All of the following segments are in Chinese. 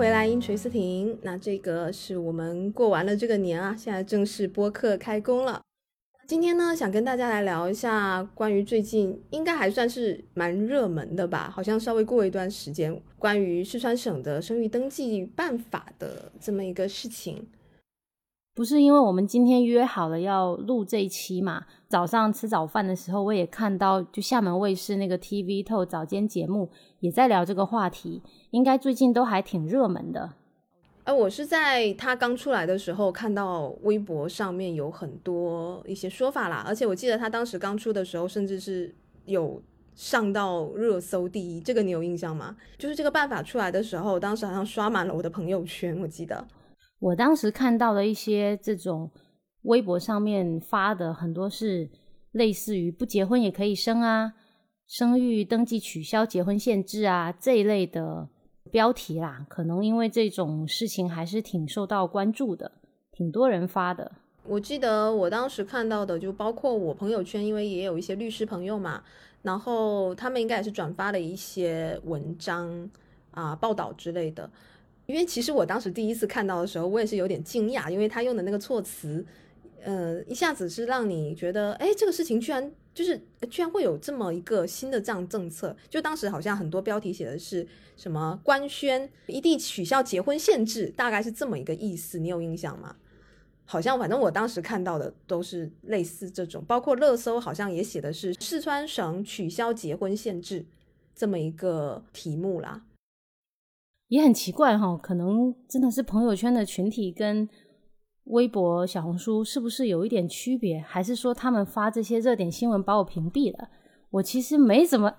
回来，音锤思婷。那这个是我们过完了这个年啊，现在正式播客开工了。今天呢，想跟大家来聊一下关于最近应该还算是蛮热门的吧，好像稍微过一段时间，关于四川省的生育登记办法的这么一个事情。不是因为我们今天约好了要录这一期嘛？早上吃早饭的时候，我也看到，就厦门卫视那个 TV 透早间节目也在聊这个话题，应该最近都还挺热门的。哎，我是在他刚出来的时候看到微博上面有很多一些说法啦，而且我记得他当时刚出的时候，甚至是有上到热搜第一，这个你有印象吗？就是这个办法出来的时候，当时好像刷满了我的朋友圈，我记得。我当时看到了一些这种微博上面发的很多是类似于不结婚也可以生啊，生育登记取消结婚限制啊这一类的标题啦。可能因为这种事情还是挺受到关注的，挺多人发的。我记得我当时看到的，就包括我朋友圈，因为也有一些律师朋友嘛，然后他们应该也是转发了一些文章啊、报道之类的。因为其实我当时第一次看到的时候，我也是有点惊讶，因为他用的那个措辞，呃，一下子是让你觉得，哎，这个事情居然就是居然会有这么一个新的这样政策。就当时好像很多标题写的是什么官宣一地取消结婚限制，大概是这么一个意思，你有印象吗？好像反正我当时看到的都是类似这种，包括热搜好像也写的是四川省取消结婚限制这么一个题目啦。也很奇怪哈，可能真的是朋友圈的群体跟微博、小红书是不是有一点区别？还是说他们发这些热点新闻把我屏蔽了？我其实没怎么，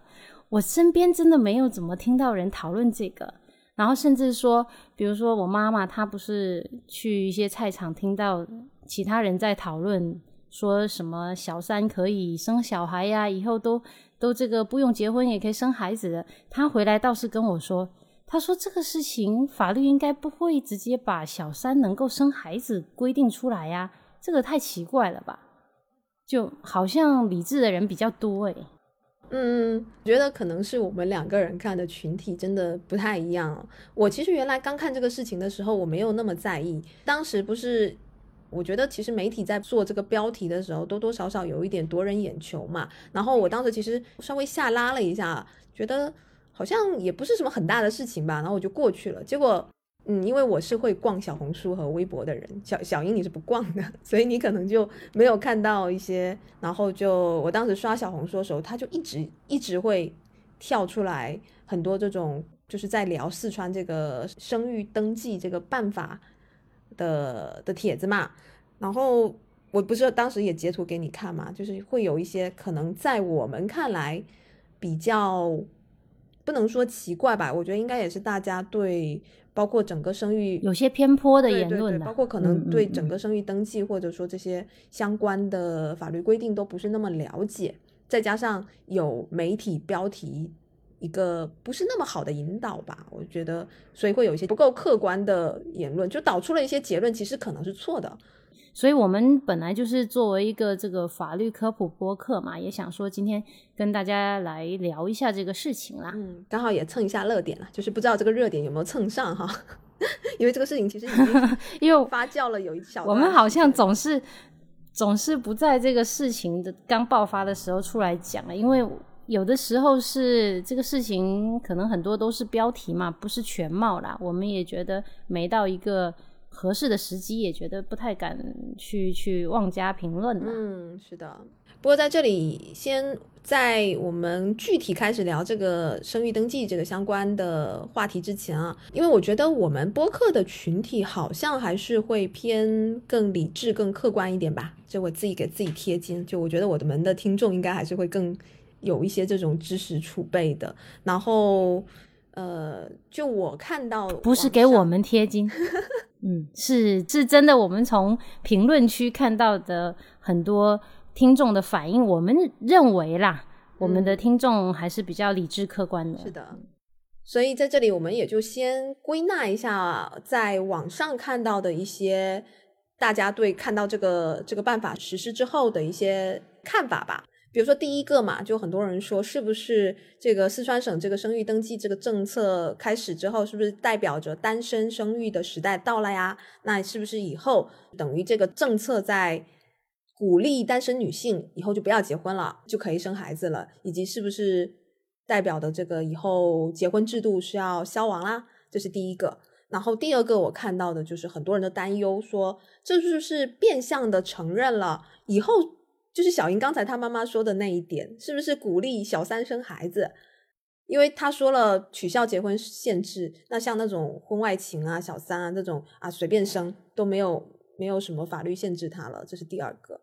我身边真的没有怎么听到人讨论这个。然后甚至说，比如说我妈妈，她不是去一些菜场听到其他人在讨论，说什么小三可以生小孩呀，以后都都这个不用结婚也可以生孩子的。她回来倒是跟我说。他说：“这个事情法律应该不会直接把小三能够生孩子规定出来呀，这个太奇怪了吧？就好像理智的人比较多诶。嗯，觉得可能是我们两个人看的群体真的不太一样。我其实原来刚看这个事情的时候，我没有那么在意。当时不是，我觉得其实媒体在做这个标题的时候，多多少少有一点夺人眼球嘛。然后我当时其实稍微下拉了一下，觉得。”好像也不是什么很大的事情吧，然后我就过去了。结果，嗯，因为我是会逛小红书和微博的人，小小英你是不逛的，所以你可能就没有看到一些。然后就我当时刷小红书的时候，他就一直一直会跳出来很多这种，就是在聊四川这个生育登记这个办法的的帖子嘛。然后我不是当时也截图给你看嘛，就是会有一些可能在我们看来比较。不能说奇怪吧，我觉得应该也是大家对包括整个生育有些偏颇的言论，包括可能对整个生育登记或者说这些相关的法律规定都不是那么了解，再加上有媒体标题一个不是那么好的引导吧，我觉得所以会有一些不够客观的言论，就导出了一些结论，其实可能是错的。所以，我们本来就是作为一个这个法律科普播客嘛，也想说今天跟大家来聊一下这个事情啦。嗯，刚好也蹭一下热点了，就是不知道这个热点有没有蹭上哈。因为这个事情其实已经 因为发酵了有一小，我们好像总是总是不在这个事情的刚爆发的时候出来讲了，因为有的时候是这个事情可能很多都是标题嘛，不是全貌啦。我们也觉得没到一个。合适的时机也觉得不太敢去去妄加评论嗯，是的。不过在这里，先在我们具体开始聊这个生育登记这个相关的话题之前啊，因为我觉得我们播客的群体好像还是会偏更理智、更客观一点吧。就我自己给自己贴金，就我觉得我的们的听众应该还是会更有一些这种知识储备的。然后，呃，就我看到不是给我们贴金。嗯，是是真的。我们从评论区看到的很多听众的反应，我们认为啦，我们的听众还是比较理智客观的。是的，所以在这里我们也就先归纳一下，在网上看到的一些大家对看到这个这个办法实施之后的一些看法吧。比如说第一个嘛，就很多人说是不是这个四川省这个生育登记这个政策开始之后，是不是代表着单身生育的时代到了呀？那是不是以后等于这个政策在鼓励单身女性以后就不要结婚了，就可以生孩子了？以及是不是代表的这个以后结婚制度是要消亡啦？这是第一个。然后第二个我看到的就是很多人的担忧，说这是不是变相的承认了以后？就是小英刚才她妈妈说的那一点，是不是鼓励小三生孩子？因为她说了取消结婚限制，那像那种婚外情啊、小三啊这种啊随便生都没有没有什么法律限制他了。这是第二个，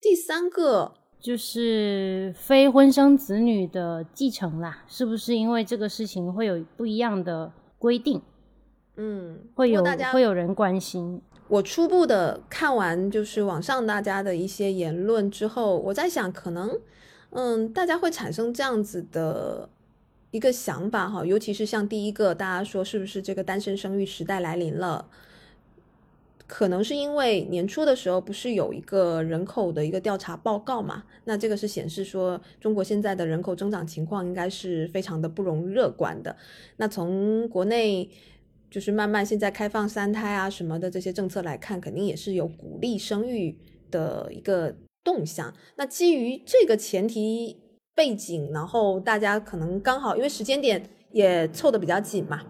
第三个就是非婚生子女的继承啦，是不是因为这个事情会有不一样的规定？嗯，会有会有人关心。我初步的看完就是网上大家的一些言论之后，我在想，可能，嗯，大家会产生这样子的一个想法哈，尤其是像第一个，大家说是不是这个单身生育时代来临了？可能是因为年初的时候不是有一个人口的一个调查报告嘛？那这个是显示说中国现在的人口增长情况应该是非常的不容乐观的。那从国内。就是慢慢现在开放三胎啊什么的这些政策来看，肯定也是有鼓励生育的一个动向。那基于这个前提背景，然后大家可能刚好因为时间点也凑得比较紧嘛，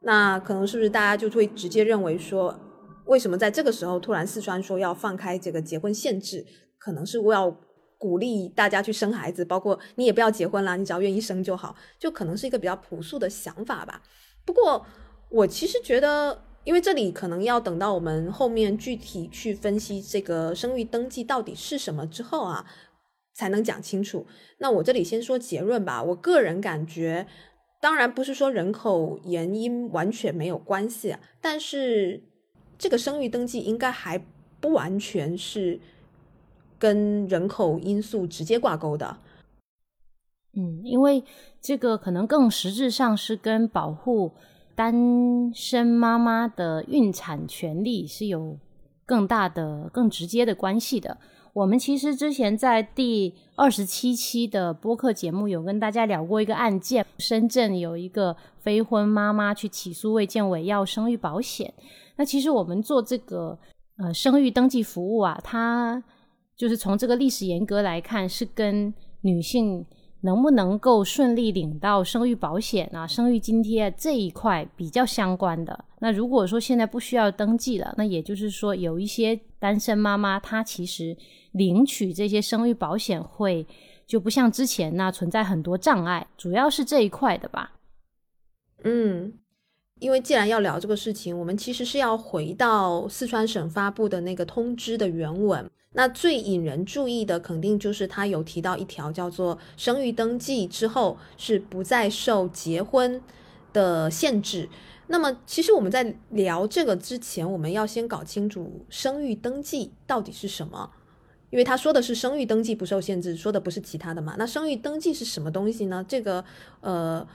那可能是不是大家就会直接认为说，为什么在这个时候突然四川说要放开这个结婚限制，可能是要鼓励大家去生孩子，包括你也不要结婚啦，你只要愿意生就好，就可能是一个比较朴素的想法吧。不过。我其实觉得，因为这里可能要等到我们后面具体去分析这个生育登记到底是什么之后啊，才能讲清楚。那我这里先说结论吧。我个人感觉，当然不是说人口原因完全没有关系，但是这个生育登记应该还不完全是跟人口因素直接挂钩的。嗯，因为这个可能更实质上是跟保护。单身妈妈的孕产权利是有更大的、更直接的关系的。我们其实之前在第二十七期的播客节目有跟大家聊过一个案件，深圳有一个非婚妈妈去起诉卫健委要生育保险。那其实我们做这个呃生育登记服务啊，它就是从这个历史严格来看，是跟女性。能不能够顺利领到生育保险啊、生育津贴这一块比较相关的？那如果说现在不需要登记了，那也就是说有一些单身妈妈她其实领取这些生育保险会就不像之前那存在很多障碍，主要是这一块的吧？嗯，因为既然要聊这个事情，我们其实是要回到四川省发布的那个通知的原文。那最引人注意的，肯定就是他有提到一条叫做生育登记之后是不再受结婚的限制。那么，其实我们在聊这个之前，我们要先搞清楚生育登记到底是什么，因为他说的是生育登记不受限制，说的不是其他的嘛。那生育登记是什么东西呢？这个，呃。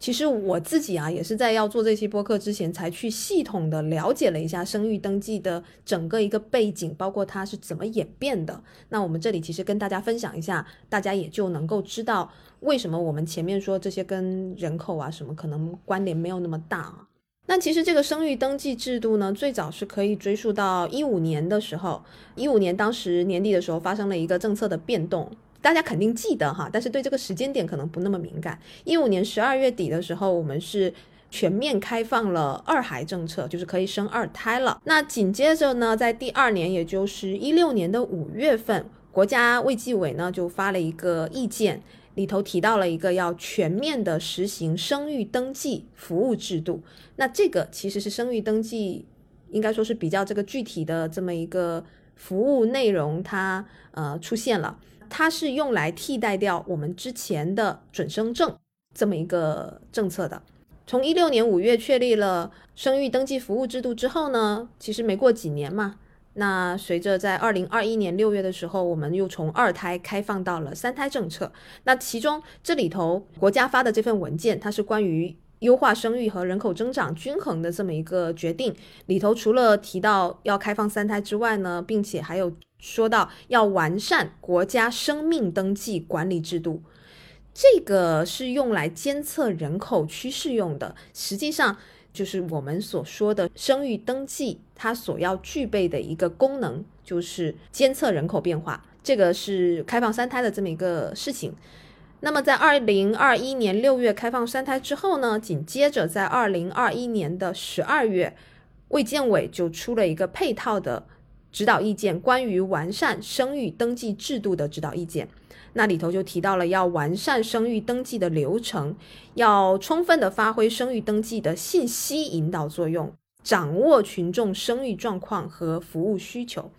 其实我自己啊，也是在要做这期播客之前，才去系统的了解了一下生育登记的整个一个背景，包括它是怎么演变的。那我们这里其实跟大家分享一下，大家也就能够知道为什么我们前面说这些跟人口啊什么可能关联没有那么大啊。那其实这个生育登记制度呢，最早是可以追溯到一五年的时候，一五年当时年底的时候发生了一个政策的变动。大家肯定记得哈，但是对这个时间点可能不那么敏感。一五年十二月底的时候，我们是全面开放了二孩政策，就是可以生二胎了。那紧接着呢，在第二年，也就是一六年的五月份，国家卫计委呢就发了一个意见，里头提到了一个要全面的实行生育登记服务制度。那这个其实是生育登记，应该说是比较这个具体的这么一个服务内容，它呃出现了。它是用来替代掉我们之前的准生证这么一个政策的。从一六年五月确立了生育登记服务制度之后呢，其实没过几年嘛，那随着在二零二一年六月的时候，我们又从二胎开放到了三胎政策。那其中这里头国家发的这份文件，它是关于优化生育和人口增长均衡的这么一个决定。里头除了提到要开放三胎之外呢，并且还有。说到要完善国家生命登记管理制度，这个是用来监测人口趋势用的。实际上，就是我们所说的生育登记，它所要具备的一个功能，就是监测人口变化。这个是开放三胎的这么一个事情。那么，在二零二一年六月开放三胎之后呢，紧接着在二零二一年的十二月，卫健委就出了一个配套的指导意见，关于完善生育登记制度的指导意见。那里头就提到了要完善生育登记的流程，要充分的发挥生育登记的信息引导作用，掌握群众生育状况和服务需求。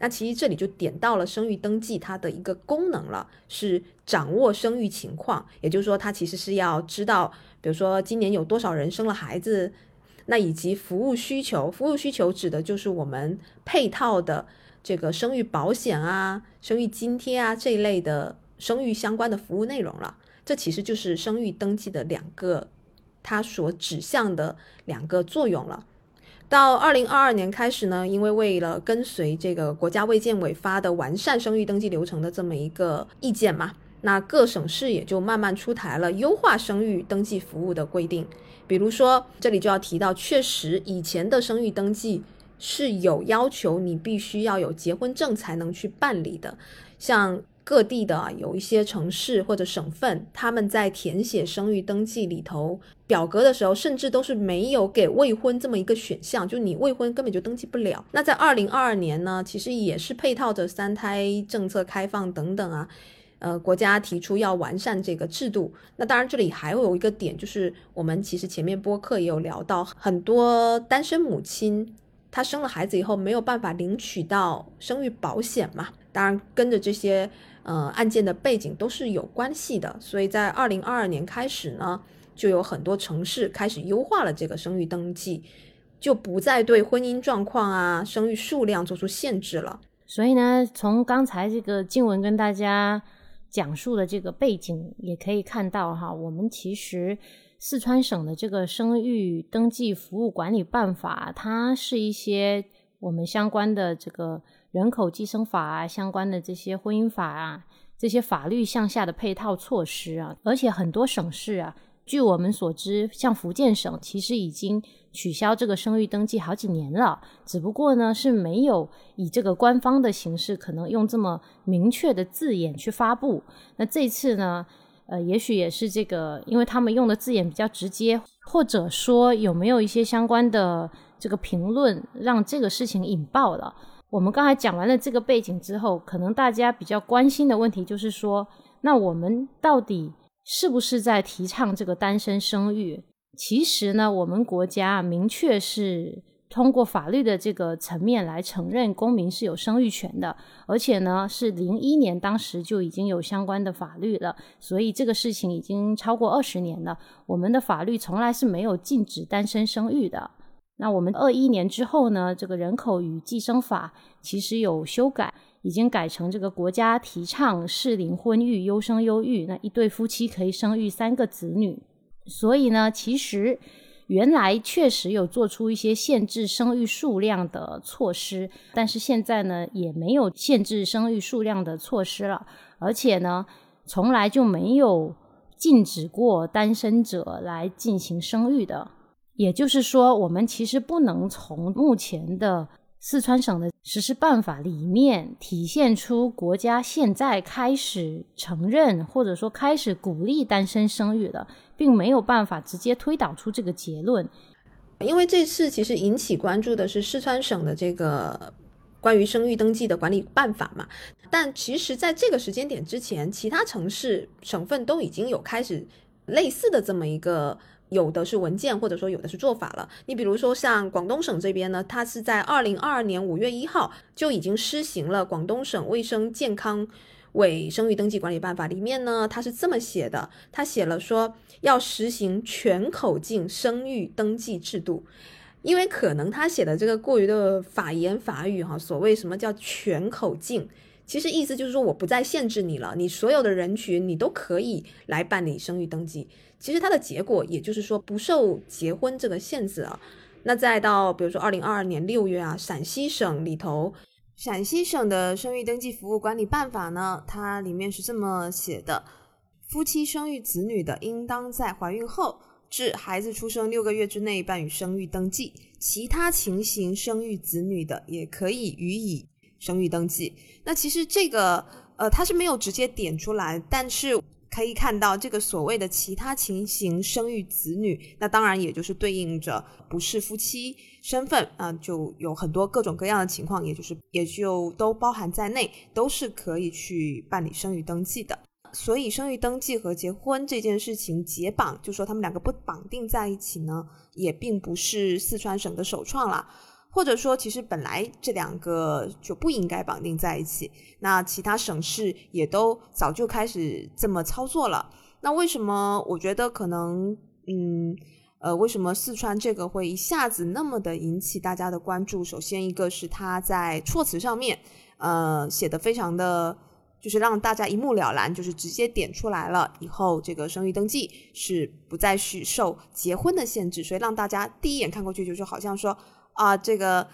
那其实这里就点到了生育登记它的一个功能了，是掌握生育情况，也就是说，它其实是要知道，比如说今年有多少人生了孩子，那以及服务需求，服务需求指的就是我们配套的这个生育保险啊、生育津贴啊这一类的生育相关的服务内容了。这其实就是生育登记的两个它所指向的两个作用了。到二零二二年开始呢，因为为了跟随这个国家卫健委发的完善生育登记流程的这么一个意见嘛，那各省市也就慢慢出台了优化生育登记服务的规定。比如说，这里就要提到，确实以前的生育登记是有要求，你必须要有结婚证才能去办理的，像。各地的有一些城市或者省份，他们在填写生育登记里头表格的时候，甚至都是没有给未婚这么一个选项，就你未婚根本就登记不了。那在二零二二年呢，其实也是配套着三胎政策开放等等啊，呃，国家提出要完善这个制度。那当然这里还有一个点，就是我们其实前面播客也有聊到，很多单身母亲她生了孩子以后没有办法领取到生育保险嘛，当然跟着这些。呃，案件的背景都是有关系的，所以在二零二二年开始呢，就有很多城市开始优化了这个生育登记，就不再对婚姻状况啊、生育数量做出限制了。所以呢，从刚才这个经文跟大家讲述的这个背景，也可以看到哈，我们其实四川省的这个生育登记服务管理办法，它是一些我们相关的这个。人口计生法啊，相关的这些婚姻法啊，这些法律向下的配套措施啊，而且很多省市啊，据我们所知，像福建省其实已经取消这个生育登记好几年了，只不过呢是没有以这个官方的形式，可能用这么明确的字眼去发布。那这次呢，呃，也许也是这个，因为他们用的字眼比较直接，或者说有没有一些相关的这个评论，让这个事情引爆了。我们刚才讲完了这个背景之后，可能大家比较关心的问题就是说，那我们到底是不是在提倡这个单身生育？其实呢，我们国家明确是通过法律的这个层面来承认公民是有生育权的，而且呢，是零一年当时就已经有相关的法律了，所以这个事情已经超过二十年了。我们的法律从来是没有禁止单身生育的。那我们二一年之后呢？这个人口与计生法其实有修改，已经改成这个国家提倡适龄婚育、优生优育，那一对夫妻可以生育三个子女。所以呢，其实原来确实有做出一些限制生育数量的措施，但是现在呢，也没有限制生育数量的措施了，而且呢，从来就没有禁止过单身者来进行生育的。也就是说，我们其实不能从目前的四川省的实施办法里面体现出国家现在开始承认或者说开始鼓励单身生育了，并没有办法直接推导出这个结论。因为这次其实引起关注的是四川省的这个关于生育登记的管理办法嘛，但其实在这个时间点之前，其他城市省份都已经有开始类似的这么一个。有的是文件，或者说有的是做法了。你比如说像广东省这边呢，它是在二零二二年五月一号就已经施行了《广东省卫生健康委生育登记管理办法》，里面呢它是这么写的，它写了说要实行全口径生育登记制度。因为可能他写的这个过于的法言法语哈，所谓什么叫全口径，其实意思就是说我不再限制你了，你所有的人群你都可以来办理生育登记。其实它的结果，也就是说不受结婚这个限制啊。那再到比如说二零二二年六月啊，陕西省里头陕西省的生育登记服务管理办法呢，它里面是这么写的：夫妻生育子女的，应当在怀孕后至孩子出生六个月之内办理生育登记；其他情形生育子女的，也可以予以生育登记。那其实这个呃，它是没有直接点出来，但是。可以看到，这个所谓的其他情形生育子女，那当然也就是对应着不是夫妻身份啊，就有很多各种各样的情况，也就是也就都包含在内，都是可以去办理生育登记的。所以，生育登记和结婚这件事情解绑，就说他们两个不绑定在一起呢，也并不是四川省的首创了。或者说，其实本来这两个就不应该绑定在一起。那其他省市也都早就开始这么操作了。那为什么我觉得可能，嗯，呃，为什么四川这个会一下子那么的引起大家的关注？首先，一个是它在措辞上面，呃，写的非常的，就是让大家一目了然，就是直接点出来了。以后这个生育登记是不再是受结婚的限制，所以让大家第一眼看过去就是好像说。啊，这个，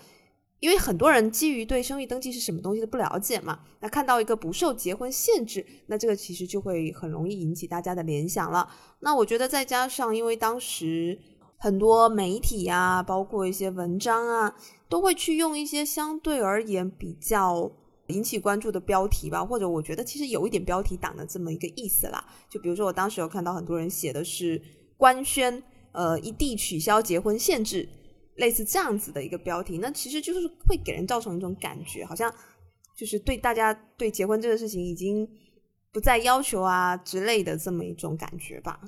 因为很多人基于对生育登记是什么东西的不了解嘛，那看到一个不受结婚限制，那这个其实就会很容易引起大家的联想了。那我觉得再加上，因为当时很多媒体啊，包括一些文章啊，都会去用一些相对而言比较引起关注的标题吧，或者我觉得其实有一点标题党的这么一个意思啦。就比如说我当时有看到很多人写的是官宣，呃，一地取消结婚限制。类似这样子的一个标题，那其实就是会给人造成一种感觉，好像就是对大家对结婚这个事情已经不再要求啊之类的这么一种感觉吧。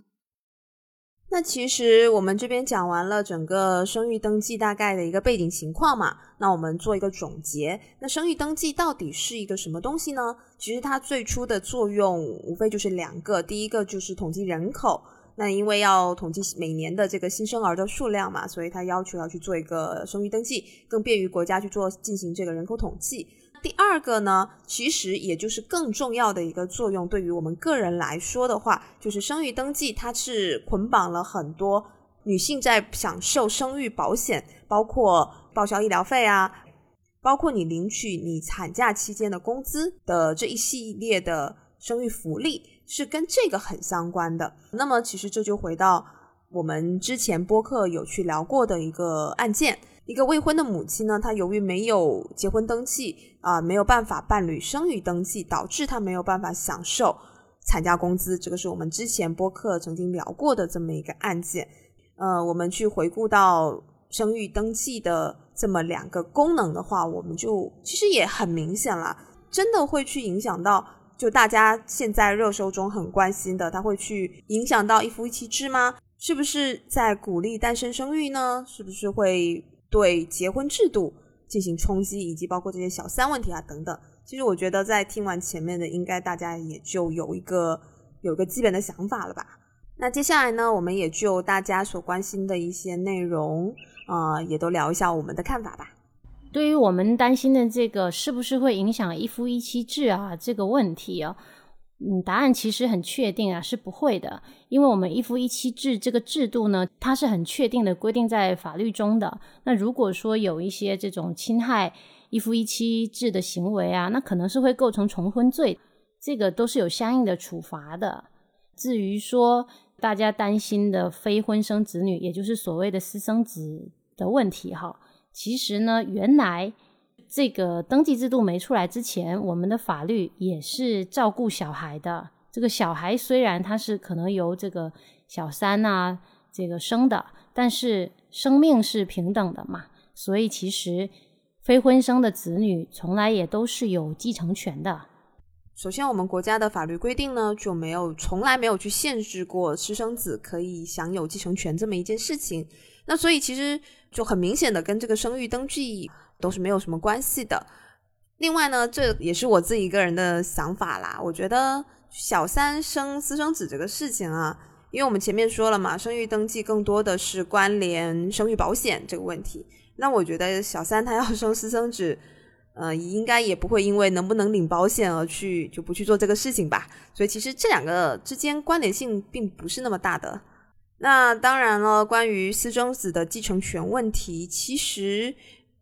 那其实我们这边讲完了整个生育登记大概的一个背景情况嘛，那我们做一个总结。那生育登记到底是一个什么东西呢？其实它最初的作用无非就是两个，第一个就是统计人口。那因为要统计每年的这个新生儿的数量嘛，所以他要求要去做一个生育登记，更便于国家去做进行这个人口统计。第二个呢，其实也就是更重要的一个作用，对于我们个人来说的话，就是生育登记，它是捆绑了很多女性在享受生育保险，包括报销医疗费啊，包括你领取你产假期间的工资的这一系列的生育福利。是跟这个很相关的。那么，其实这就回到我们之前播客有去聊过的一个案件：一个未婚的母亲呢，她由于没有结婚登记啊，没有办法办理生育登记，导致她没有办法享受产假工资。这个是我们之前播客曾经聊过的这么一个案件。呃，我们去回顾到生育登记的这么两个功能的话，我们就其实也很明显了，真的会去影响到。就大家现在热搜中很关心的，它会去影响到一夫一妻制吗？是不是在鼓励单身生育呢？是不是会对结婚制度进行冲击，以及包括这些小三问题啊等等？其实我觉得在听完前面的，应该大家也就有一个有一个基本的想法了吧。那接下来呢，我们也就大家所关心的一些内容啊，也都聊一下我们的看法吧。对于我们担心的这个是不是会影响一夫一妻制啊这个问题啊，嗯，答案其实很确定啊，是不会的，因为我们一夫一妻制这个制度呢，它是很确定的规定在法律中的。那如果说有一些这种侵害一夫一妻制的行为啊，那可能是会构成重婚罪，这个都是有相应的处罚的。至于说大家担心的非婚生子女，也就是所谓的私生子的问题，哈。其实呢，原来这个登记制度没出来之前，我们的法律也是照顾小孩的。这个小孩虽然他是可能由这个小三啊这个生的，但是生命是平等的嘛，所以其实非婚生的子女从来也都是有继承权的。首先，我们国家的法律规定呢，就没有从来没有去限制过私生子可以享有继承权这么一件事情。那所以其实。就很明显的跟这个生育登记都是没有什么关系的。另外呢，这也是我自己一个人的想法啦。我觉得小三生私生子这个事情啊，因为我们前面说了嘛，生育登记更多的是关联生育保险这个问题。那我觉得小三他要生私生子，呃，应该也不会因为能不能领保险而去就不去做这个事情吧。所以其实这两个之间关联性并不是那么大的。那当然了，关于私生子的继承权问题，其实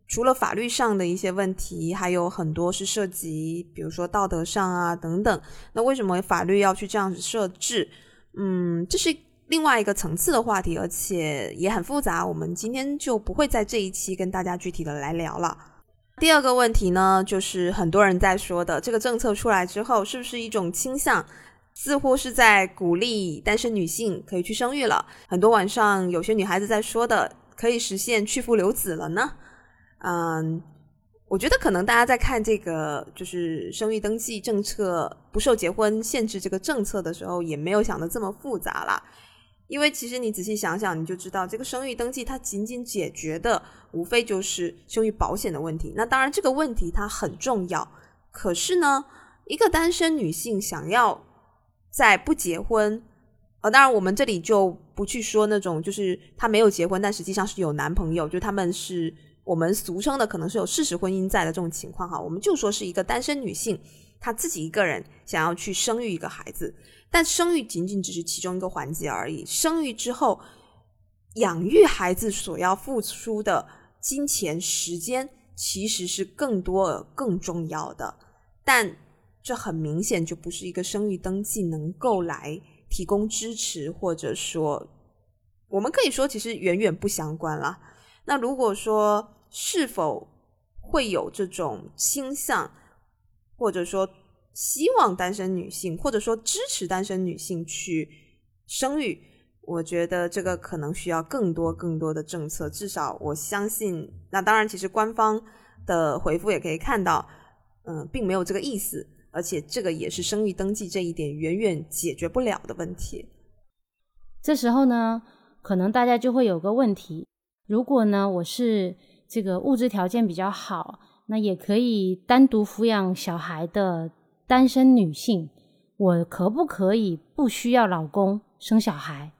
除了法律上的一些问题，还有很多是涉及，比如说道德上啊等等。那为什么法律要去这样子设置？嗯，这是另外一个层次的话题，而且也很复杂。我们今天就不会在这一期跟大家具体的来聊了。第二个问题呢，就是很多人在说的，这个政策出来之后，是不是一种倾向，似乎是在鼓励单身女性可以去生育了？很多晚上有些女孩子在说的，可以实现去父留子了呢？嗯，我觉得可能大家在看这个就是生育登记政策不受结婚限制这个政策的时候，也没有想的这么复杂啦。因为其实你仔细想想，你就知道这个生育登记它仅仅解决的无非就是生育保险的问题。那当然这个问题它很重要，可是呢，一个单身女性想要在不结婚，呃，当然我们这里就不去说那种就是她没有结婚，但实际上是有男朋友，就他们是。我们俗称的可能是有事实婚姻在的这种情况哈，我们就说是一个单身女性，她自己一个人想要去生育一个孩子，但生育仅仅只是其中一个环节而已。生育之后，养育孩子所要付出的金钱、时间其实是更多、更重要的。但这很明显就不是一个生育登记能够来提供支持，或者说，我们可以说其实远远不相关了。那如果说，是否会有这种倾向，或者说希望单身女性，或者说支持单身女性去生育？我觉得这个可能需要更多更多的政策。至少我相信，那当然，其实官方的回复也可以看到，嗯，并没有这个意思。而且这个也是生育登记这一点远远解决不了的问题。这时候呢，可能大家就会有个问题：如果呢，我是这个物质条件比较好，那也可以单独抚养小孩的单身女性，我可不可以不需要老公生小孩？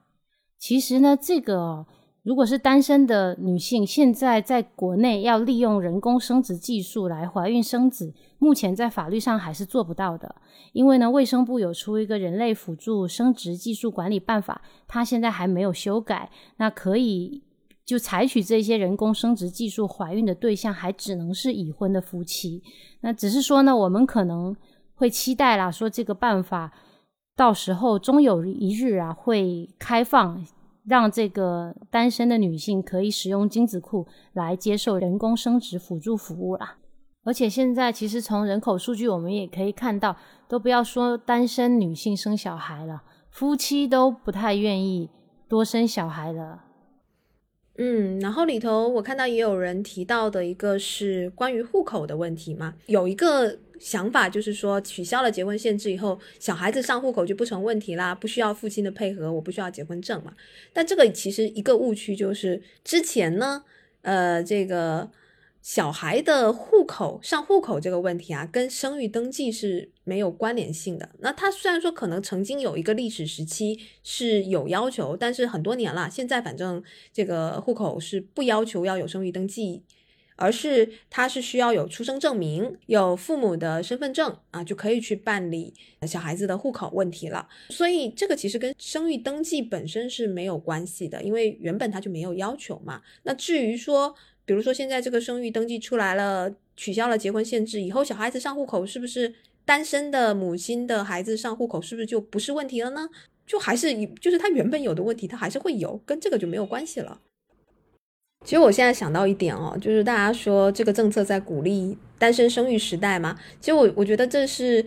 其实呢，这个如果是单身的女性，现在在国内要利用人工生殖技术来怀孕生子，目前在法律上还是做不到的。因为呢，卫生部有出一个人类辅助生殖技术管理办法，它现在还没有修改，那可以。就采取这些人工生殖技术怀孕的对象，还只能是已婚的夫妻。那只是说呢，我们可能会期待啦，说这个办法到时候终有一日啊，会开放，让这个单身的女性可以使用精子库来接受人工生殖辅助服务啦。而且现在其实从人口数据，我们也可以看到，都不要说单身女性生小孩了，夫妻都不太愿意多生小孩了。嗯，然后里头我看到也有人提到的一个是关于户口的问题嘛，有一个想法就是说取消了结婚限制以后，小孩子上户口就不成问题啦，不需要父亲的配合，我不需要结婚证嘛。但这个其实一个误区就是之前呢，呃，这个。小孩的户口上户口这个问题啊，跟生育登记是没有关联性的。那他虽然说可能曾经有一个历史时期是有要求，但是很多年了，现在反正这个户口是不要求要有生育登记，而是他是需要有出生证明、有父母的身份证啊，就可以去办理小孩子的户口问题了。所以这个其实跟生育登记本身是没有关系的，因为原本他就没有要求嘛。那至于说，比如说，现在这个生育登记出来了，取消了结婚限制以后，小孩子上户口是不是单身的母亲的孩子上户口是不是就不是问题了呢？就还是就是他原本有的问题，他还是会有，跟这个就没有关系了。其实我现在想到一点哦，就是大家说这个政策在鼓励单身生育时代嘛，其实我我觉得这是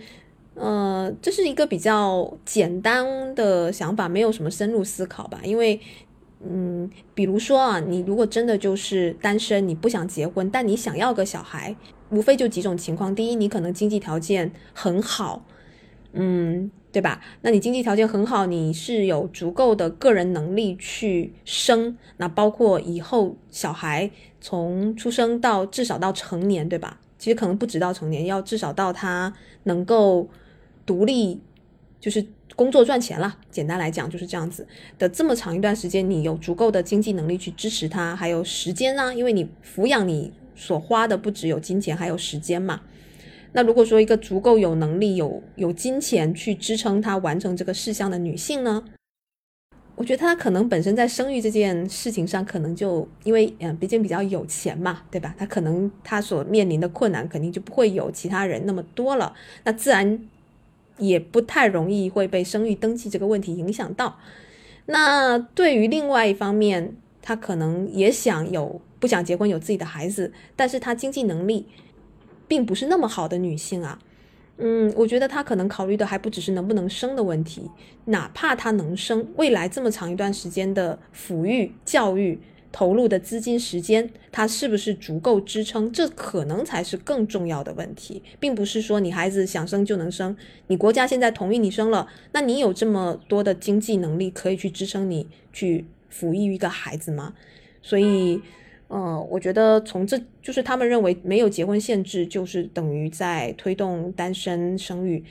呃这是一个比较简单的想法，没有什么深入思考吧，因为。嗯，比如说啊，你如果真的就是单身，你不想结婚，但你想要个小孩，无非就几种情况。第一，你可能经济条件很好，嗯，对吧？那你经济条件很好，你是有足够的个人能力去生，那包括以后小孩从出生到至少到成年，对吧？其实可能不止到成年，要至少到他能够独立，就是。工作赚钱了，简单来讲就是这样子的。这么长一段时间，你有足够的经济能力去支持他，还有时间呢？因为你抚养你所花的不只有金钱，还有时间嘛。那如果说一个足够有能力、有有金钱去支撑他完成这个事项的女性呢？我觉得他可能本身在生育这件事情上，可能就因为嗯，毕竟比较有钱嘛，对吧？她可能她所面临的困难肯定就不会有其他人那么多了，那自然也不太容易会被生育登记这个问题影响到。那对于另外一方面，她可能也想有不想结婚有自己的孩子，但是她经济能力并不是那么好的女性啊。嗯，我觉得他可能考虑的还不只是能不能生的问题，哪怕她能生，未来这么长一段时间的抚育教育投入的资金时间，他是不是足够支撑？这可能才是更重要的问题，并不是说你孩子想生就能生，你国家现在同意你生了，那你有这么多的经济能力可以去支撑你去抚育一个孩子吗？所以。嗯，我觉得从这就是他们认为没有结婚限制，就是等于在推动单身生育。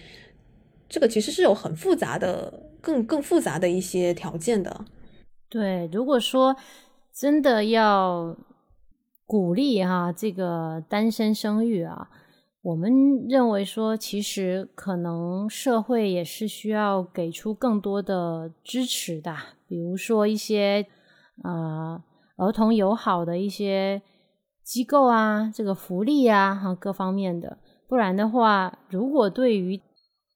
这个其实是有很复杂的、更更复杂的一些条件的。对，如果说真的要鼓励哈这个单身生育啊，我们认为说，其实可能社会也是需要给出更多的支持的，比如说一些啊。儿童友好的一些机构啊，这个福利啊，哈，各方面的。不然的话，如果对于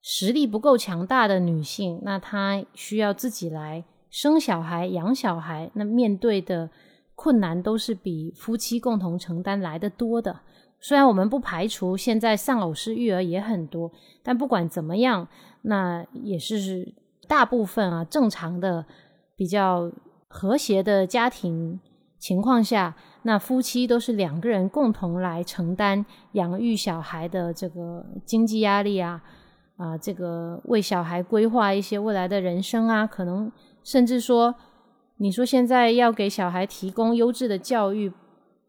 实力不够强大的女性，那她需要自己来生小孩、养小孩，那面对的困难都是比夫妻共同承担来的多的。虽然我们不排除现在丧偶式育儿也很多，但不管怎么样，那也是大部分啊正常的、比较和谐的家庭。情况下，那夫妻都是两个人共同来承担养育小孩的这个经济压力啊，啊，这个为小孩规划一些未来的人生啊，可能甚至说，你说现在要给小孩提供优质的教育，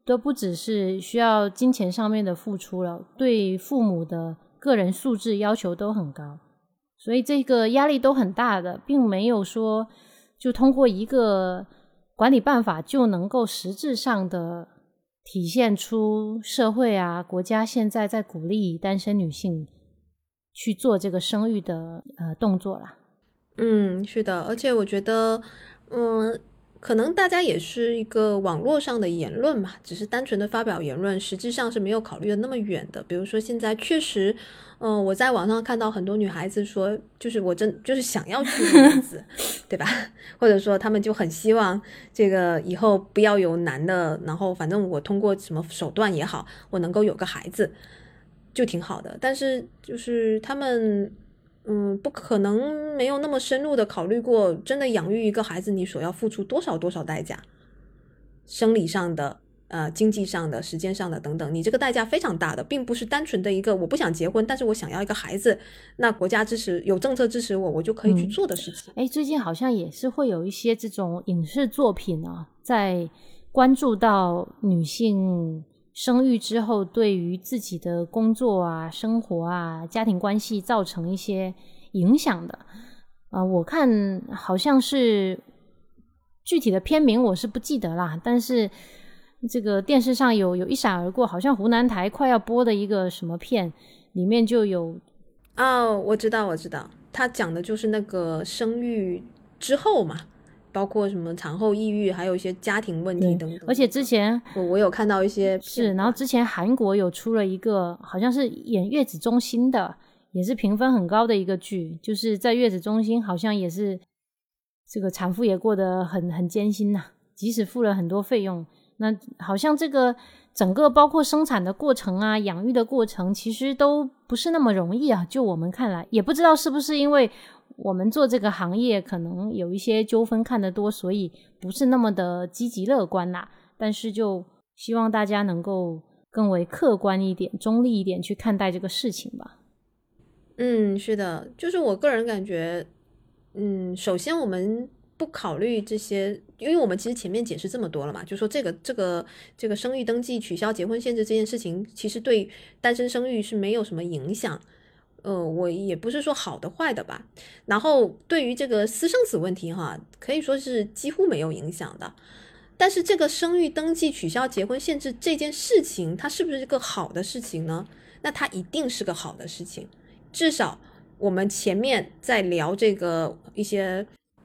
都不只是需要金钱上面的付出了，对父母的个人素质要求都很高，所以这个压力都很大的，并没有说就通过一个。管理办法就能够实质上的体现出社会啊、国家现在在鼓励单身女性去做这个生育的呃动作啦。嗯，是的，而且我觉得，嗯，可能大家也是一个网络上的言论嘛，只是单纯的发表言论，实际上是没有考虑的那么远的。比如说现在确实。嗯，我在网上看到很多女孩子说，就是我真就是想要去孩子，对吧？或者说他们就很希望这个以后不要有男的，然后反正我通过什么手段也好，我能够有个孩子，就挺好的。但是就是他们，嗯，不可能没有那么深入的考虑过，真的养育一个孩子，你所要付出多少多少代价，生理上的。呃，经济上的、时间上的等等，你这个代价非常大的，并不是单纯的一个我不想结婚，但是我想要一个孩子，那国家支持、有政策支持我，我就可以去做的事情。哎，最近好像也是会有一些这种影视作品啊，在关注到女性生育之后对于自己的工作啊、生活啊、家庭关系造成一些影响的。啊，我看好像是具体的片名我是不记得啦，但是。这个电视上有有一闪而过，好像湖南台快要播的一个什么片，里面就有哦，我知道我知道，他讲的就是那个生育之后嘛，包括什么产后抑郁，还有一些家庭问题等等。而且之前我我有看到一些是，然后之前韩国有出了一个，好像是演月子中心的，也是评分很高的一个剧，就是在月子中心，好像也是这个产妇也过得很很艰辛呐，即使付了很多费用。那好像这个整个包括生产的过程啊，养育的过程，其实都不是那么容易啊。就我们看来，也不知道是不是因为我们做这个行业，可能有一些纠纷看得多，所以不是那么的积极乐观啦。但是就希望大家能够更为客观一点、中立一点去看待这个事情吧。嗯，是的，就是我个人感觉，嗯，首先我们。不考虑这些，因为我们其实前面解释这么多了嘛，就说这个这个这个生育登记取消结婚限制这件事情，其实对单身生育是没有什么影响。呃，我也不是说好的坏的吧。然后对于这个私生子问题哈，可以说是几乎没有影响的。但是这个生育登记取消结婚限制这件事情，它是不是一个好的事情呢？那它一定是个好的事情。至少我们前面在聊这个一些。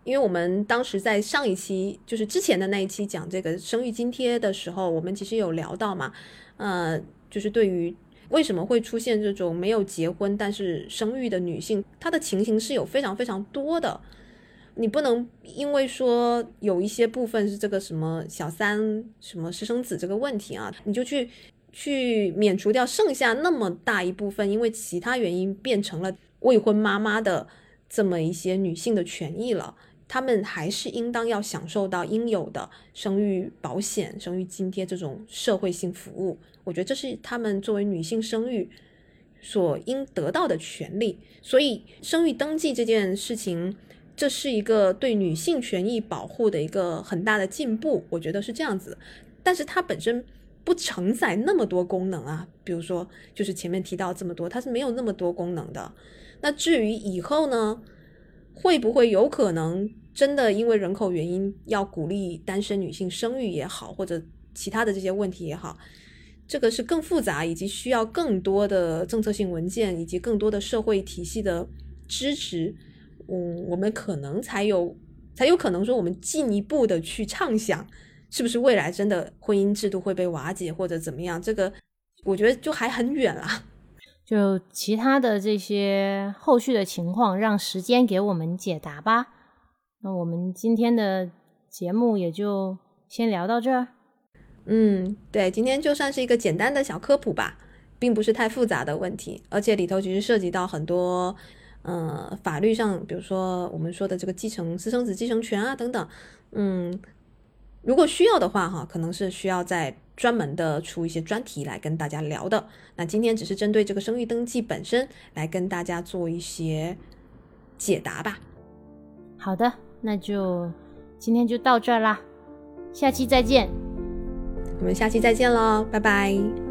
因为我们当时在上一期，就是之前的那一期讲这个生育津贴的时候，我们其实有聊到嘛，呃，就是对于为什么会出现这种没有结婚但是生育的女性，她的情形是有非常非常多的。你不能因为说有一些部分是这个什么小三、什么私生子这个问题啊，你就去去免除掉剩下那么大一部分，因为其他原因变成了未婚妈妈的这么一些女性的权益了。她们还是应当要享受到应有的生育保险、生育津贴这种社会性服务。我觉得这是她们作为女性生育所应得到的权利。所以，生育登记这件事情。这是一个对女性权益保护的一个很大的进步，我觉得是这样子。但是它本身不承载那么多功能啊，比如说就是前面提到这么多，它是没有那么多功能的。那至于以后呢，会不会有可能真的因为人口原因要鼓励单身女性生育也好，或者其他的这些问题也好，这个是更复杂，以及需要更多的政策性文件以及更多的社会体系的支持。嗯，我们可能才有才有可能说，我们进一步的去畅想，是不是未来真的婚姻制度会被瓦解或者怎么样？这个我觉得就还很远啦。就其他的这些后续的情况，让时间给我们解答吧。那我们今天的节目也就先聊到这儿。嗯，对，今天就算是一个简单的小科普吧，并不是太复杂的问题，而且里头其实涉及到很多。呃，法律上，比如说我们说的这个继承私生子继承权啊等等，嗯，如果需要的话哈，可能是需要再专门的出一些专题来跟大家聊的。那今天只是针对这个生育登记本身来跟大家做一些解答吧。好的，那就今天就到这啦，下期再见。我们下期再见喽，拜拜。